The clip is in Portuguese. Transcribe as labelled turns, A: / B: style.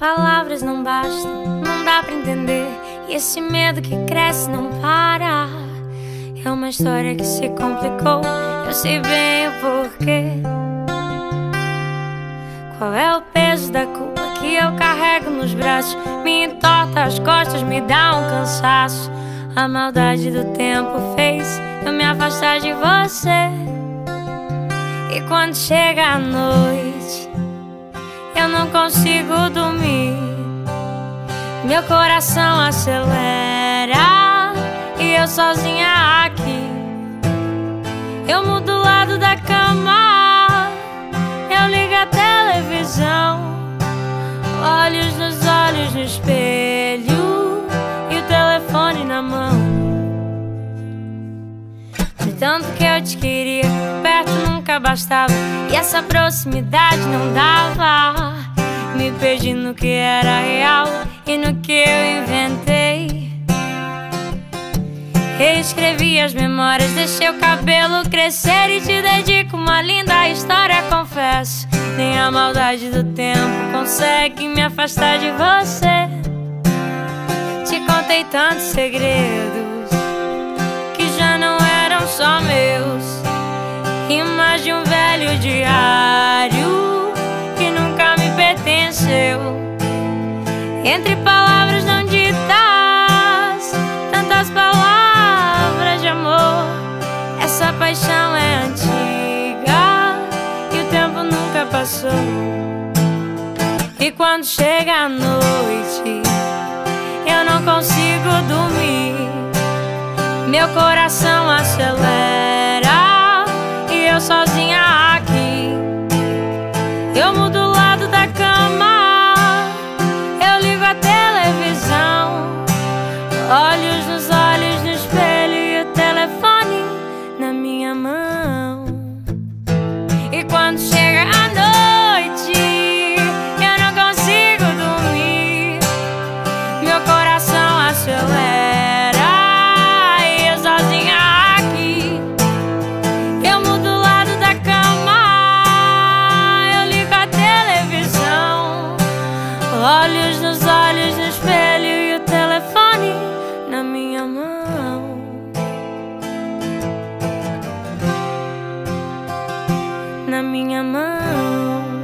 A: não dá pra entender. E esse medo que cresce não para. É uma história que se complicou. Eu sei bem o porquê. Qual é o peso da culpa que eu carrego nos braços? Me entorta as costas, me dá um cansaço. A maldade do tempo fez eu me afastar de você. E quando chega a noite, não consigo dormir. Meu coração acelera e eu sozinha aqui. Eu mudo o lado da cama, eu ligo a televisão, olhos nos olhos no espelho e o telefone na mão. De tanto que eu te queria, perto nunca bastava e essa proximidade não dava. Me perdi no que era real e no que eu inventei. Reescrevi as memórias, deixei o cabelo crescer e te dedico uma linda história, confesso. Nem a maldade do tempo consegue me afastar de você. Te contei tantos segredos Entre palavras não ditas, tantas palavras de amor. Essa paixão é antiga e o tempo nunca passou. E quando chega a noite, eu não consigo dormir. Meu coração acelera olhos nos olhos, no espelho e o telefone na minha mão. Na minha mão.